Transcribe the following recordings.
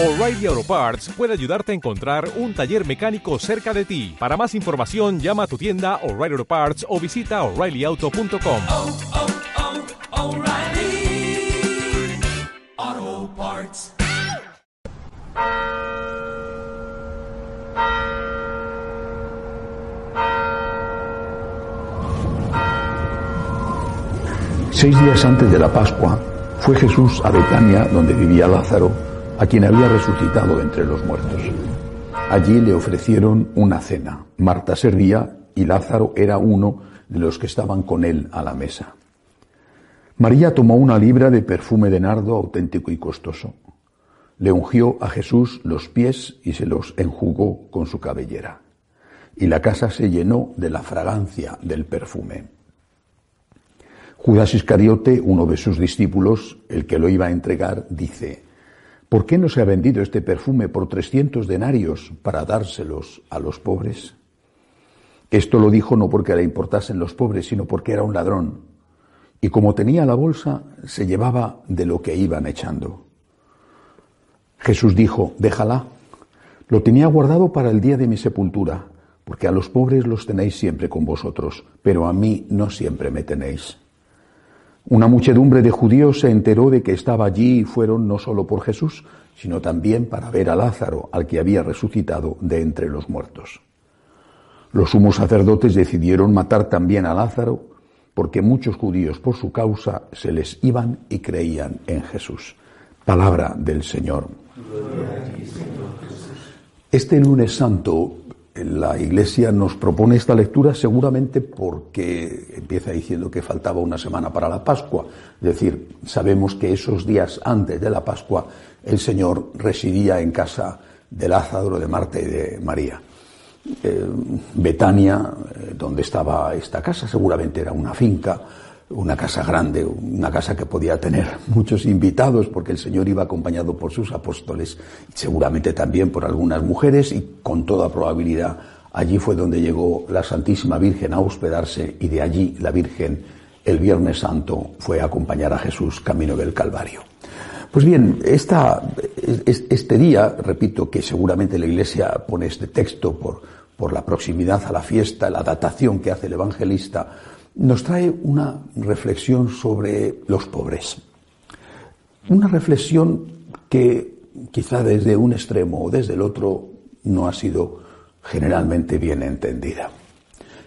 O'Reilly Auto Parts puede ayudarte a encontrar un taller mecánico cerca de ti. Para más información, llama a tu tienda O'Reilly Auto Parts o visita oreillyauto.com. oh, oh, Parts. Seis días antes de la Pascua fue Jesús a Betania, donde vivía Lázaro, a quien había resucitado entre los muertos. Allí le ofrecieron una cena. Marta servía y Lázaro era uno de los que estaban con él a la mesa. María tomó una libra de perfume de nardo auténtico y costoso. Le ungió a Jesús los pies y se los enjugó con su cabellera. Y la casa se llenó de la fragancia del perfume. Judas Iscariote, uno de sus discípulos, el que lo iba a entregar, dice, ¿por qué no se ha vendido este perfume por trescientos denarios para dárselos a los pobres? Esto lo dijo no porque le importasen los pobres, sino porque era un ladrón. Y como tenía la bolsa, se llevaba de lo que iban echando. Jesús dijo, déjala. Lo tenía guardado para el día de mi sepultura, porque a los pobres los tenéis siempre con vosotros, pero a mí no siempre me tenéis. Una muchedumbre de judíos se enteró de que estaba allí y fueron no solo por Jesús, sino también para ver a Lázaro, al que había resucitado de entre los muertos. Los sumos sacerdotes decidieron matar también a Lázaro, porque muchos judíos por su causa se les iban y creían en Jesús. Palabra del Señor. Este lunes santo la Iglesia nos propone esta lectura seguramente porque empieza diciendo que faltaba una semana para la Pascua. Es decir, sabemos que esos días antes de la Pascua el Señor residía en casa de Lázaro, de Marta y de María. Eh, Betania, eh, donde estaba esta casa, seguramente era una finca, una casa grande, una casa que podía tener muchos invitados porque el Señor iba acompañado por sus apóstoles, seguramente también por algunas mujeres y con toda probabilidad allí fue donde llegó la Santísima Virgen a hospedarse y de allí la Virgen el Viernes Santo fue a acompañar a Jesús camino del Calvario. Pues bien, esta, este día, repito que seguramente la Iglesia pone este texto por, por la proximidad a la fiesta, la datación que hace el evangelista, nos trae una reflexión sobre los pobres. Una reflexión que quizá desde un extremo o desde el otro no ha sido generalmente bien entendida.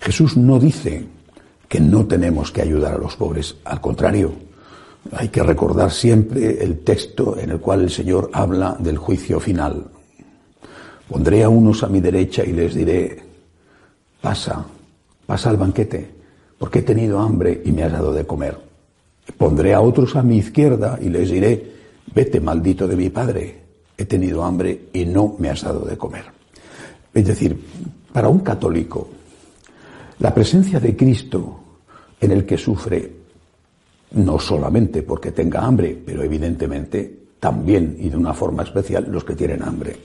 Jesús no dice que no tenemos que ayudar a los pobres, al contrario, hay que recordar siempre el texto en el cual el Señor habla del juicio final. Pondré a unos a mi derecha y les diré, pasa, pasa al banquete porque he tenido hambre y me has dado de comer. Pondré a otros a mi izquierda y les diré, vete maldito de mi Padre, he tenido hambre y no me has dado de comer. Es decir, para un católico, la presencia de Cristo en el que sufre, no solamente porque tenga hambre, pero evidentemente también y de una forma especial los que tienen hambre.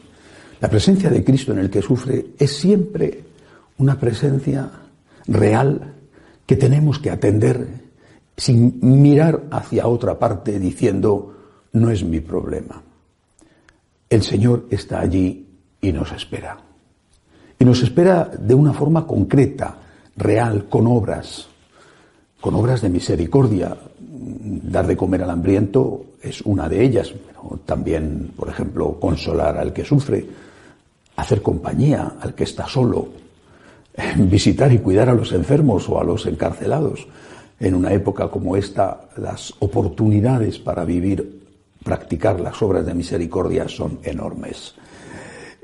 La presencia de Cristo en el que sufre es siempre una presencia real que tenemos que atender sin mirar hacia otra parte diciendo, no es mi problema. El Señor está allí y nos espera. Y nos espera de una forma concreta, real, con obras, con obras de misericordia. Dar de comer al hambriento es una de ellas, pero también, por ejemplo, consolar al que sufre, hacer compañía al que está solo, visitar y cuidar a los enfermos o a los encarcelados. En una época como esta, las oportunidades para vivir, practicar las obras de misericordia son enormes.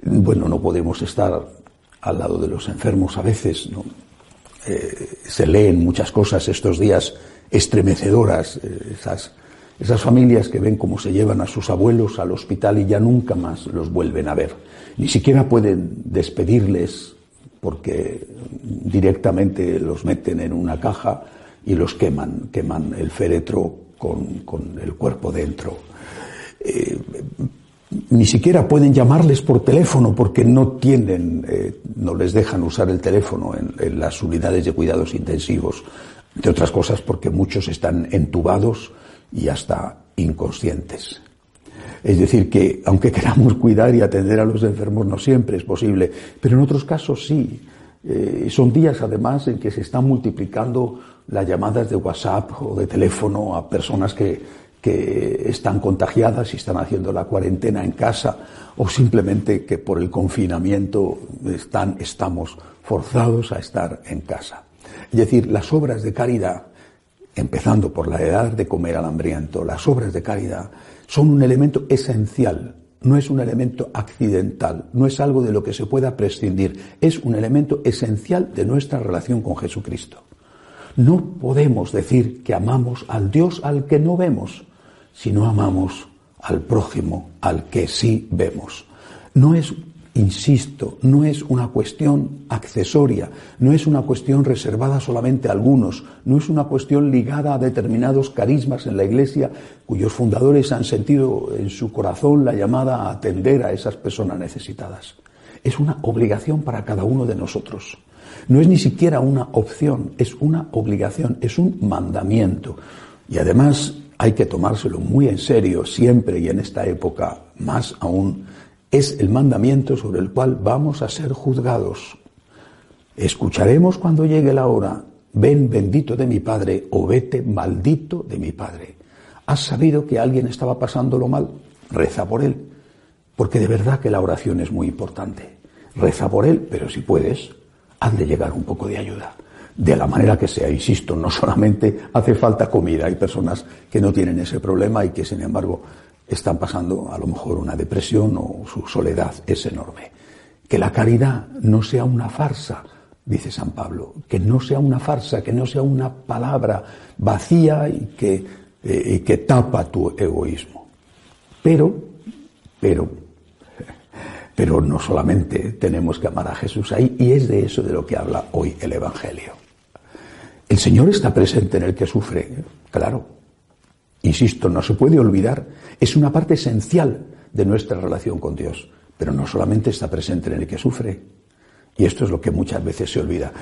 Bueno, no podemos estar al lado de los enfermos a veces, ¿no? Eh, se leen muchas cosas estos días estremecedoras, eh, esas, esas familias que ven cómo se llevan a sus abuelos al hospital y ya nunca más los vuelven a ver. Ni siquiera pueden despedirles porque directamente los meten en una caja y los queman, queman el féretro con, con el cuerpo dentro. Eh, ni siquiera pueden llamarles por teléfono porque no tienen, eh, no les dejan usar el teléfono en, en, las unidades de cuidados intensivos, entre otras cosas porque muchos están entubados y hasta inconscientes. Es decir, que aunque queramos cuidar y atender a los enfermos, no siempre es posible, pero en otros casos sí. Eh, son días además en que se están multiplicando las llamadas de WhatsApp o de teléfono a personas que, que están contagiadas y están haciendo la cuarentena en casa o simplemente que por el confinamiento están, estamos forzados a estar en casa. Es decir, las obras de caridad, empezando por la edad de comer al hambriento, las obras de caridad son un elemento esencial, no es un elemento accidental, no es algo de lo que se pueda prescindir, es un elemento esencial de nuestra relación con Jesucristo. No podemos decir que amamos al Dios al que no vemos, si no amamos al prójimo al que sí vemos. No es, insisto, no es una cuestión accesoria, no es una cuestión reservada solamente a algunos, no es una cuestión ligada a determinados carismas en la Iglesia cuyos fundadores han sentido en su corazón la llamada a atender a esas personas necesitadas. Es una obligación para cada uno de nosotros. No es ni siquiera una opción, es una obligación, es un mandamiento. Y además hay que tomárselo muy en serio siempre y en esta época más aún, es el mandamiento sobre el cual vamos a ser juzgados. Escucharemos cuando llegue la hora, ven bendito de mi Padre o vete maldito de mi Padre. ¿Has sabido que alguien estaba pasándolo mal? Reza por él, porque de verdad que la oración es muy importante. Reza por él, pero si puedes, hazle llegar un poco de ayuda de la manera que sea. Insisto, no solamente hace falta comida, hay personas que no tienen ese problema y que sin embargo están pasando a lo mejor una depresión o su soledad es enorme. Que la caridad no sea una farsa, dice San Pablo, que no sea una farsa, que no sea una palabra vacía y que, eh, que tapa tu egoísmo. Pero, pero, pero no solamente tenemos que amar a Jesús ahí, y es de eso de lo que habla hoy el Evangelio. El Señor está presente en el que sufre, claro. Insisto, no se puede olvidar. Es una parte esencial de nuestra relación con Dios. Pero no solamente está presente en el que sufre. Y esto es lo que muchas veces se olvida.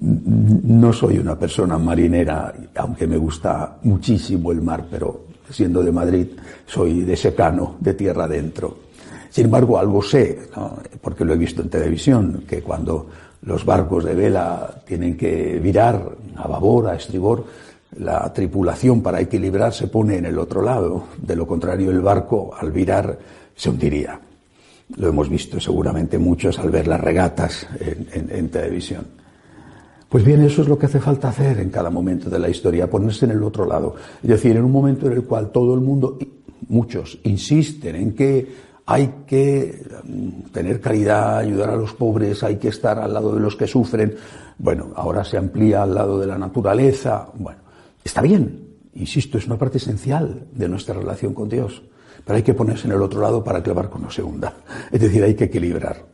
No soy una persona marinera, aunque me gusta muchísimo el mar, pero siendo de Madrid, soy de secano, de tierra adentro. Sin embargo, algo sé, porque lo he visto en televisión, que cuando los barcos de vela tienen que virar a babor, a estribor, la tripulación para equilibrar se pone en el otro lado, de lo contrario el barco al virar se hundiría. Lo hemos visto seguramente muchos al ver las regatas en, televisión. Pues bien, eso es lo que hace falta hacer en cada momento de la historia, ponerse en el otro lado. Es decir, en un momento en el cual todo el mundo, muchos, insisten en que hay que mm, tener caridad, ayudar a los pobres, hay que estar al lado de los que sufren. Bueno, ahora se amplía al lado de la naturaleza. Bueno, está bien, insisto, es una parte esencial de nuestra relación con Dios. Pero hay que ponerse en el otro lado para que el barco no se hunda. Es decir, hay que equilibrar.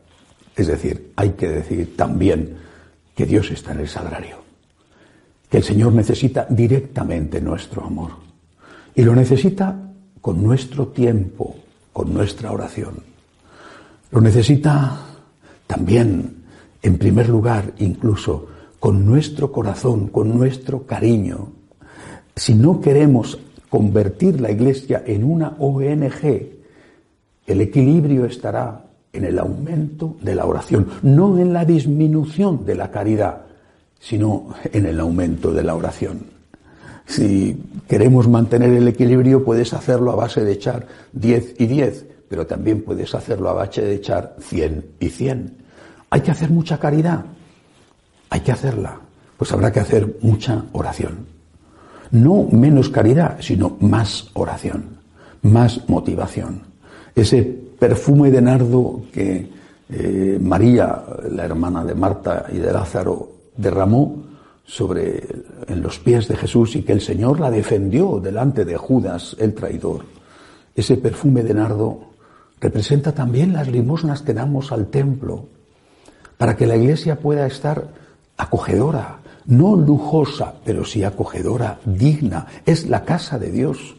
Es decir, hay que decir también que Dios está en el sagrario. Que el Señor necesita directamente nuestro amor. Y lo necesita con nuestro tiempo, con nuestra oración. Lo necesita también, en primer lugar, incluso con nuestro corazón, con nuestro cariño. Si no queremos convertir la Iglesia en una ONG, el equilibrio estará en el aumento de la oración, no en la disminución de la caridad, sino en el aumento de la oración. Si queremos mantener el equilibrio, puedes hacerlo a base de echar 10 y 10, pero también puedes hacerlo a base de echar 100 y 100. Hay que hacer mucha caridad. Hay que hacerla. Pues habrá que hacer mucha oración. No menos caridad, sino más oración, más motivación. Ese perfume de nardo que eh, María, la hermana de Marta y de Lázaro, derramó sobre en los pies de Jesús y que el Señor la defendió delante de Judas, el traidor. Ese perfume de nardo representa también las limosnas que damos al templo para que la iglesia pueda estar acogedora, no lujosa, pero sí acogedora, digna. Es la casa de Dios.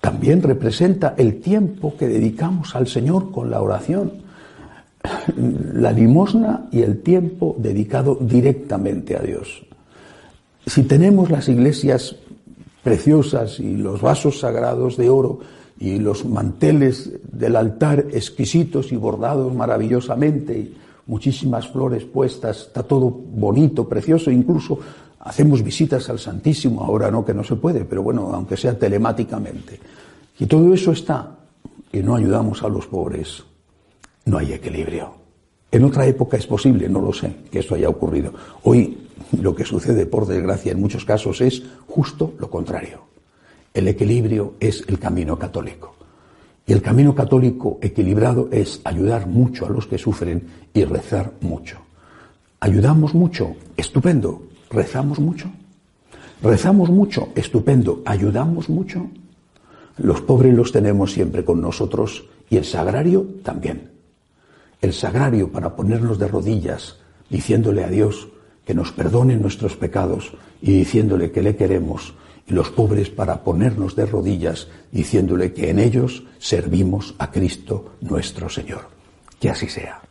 También representa el tiempo que dedicamos al Señor con la oración la limosna y el tiempo dedicado directamente a Dios. Si tenemos las iglesias preciosas y los vasos sagrados de oro, y los manteles del altar exquisitos y bordados maravillosamente, muchísimas flores puestas, está todo bonito, precioso, incluso hacemos visitas al Santísimo, ahora no que no se puede, pero bueno, aunque sea telemáticamente. Y todo eso está, y no ayudamos a los pobres, no hay equilibrio. En otra época es posible, no lo sé, que esto haya ocurrido. Hoy lo que sucede, por desgracia, en muchos casos es justo lo contrario. El equilibrio es el camino católico. Y el camino católico equilibrado es ayudar mucho a los que sufren y rezar mucho. Ayudamos mucho, estupendo. Rezamos mucho. Rezamos mucho, estupendo. Ayudamos mucho. Los pobres los tenemos siempre con nosotros y el sagrario también. El sagrario para ponernos de rodillas diciéndole a Dios que nos perdone nuestros pecados y diciéndole que le queremos y los pobres para ponernos de rodillas diciéndole que en ellos servimos a Cristo nuestro Señor. Que así sea.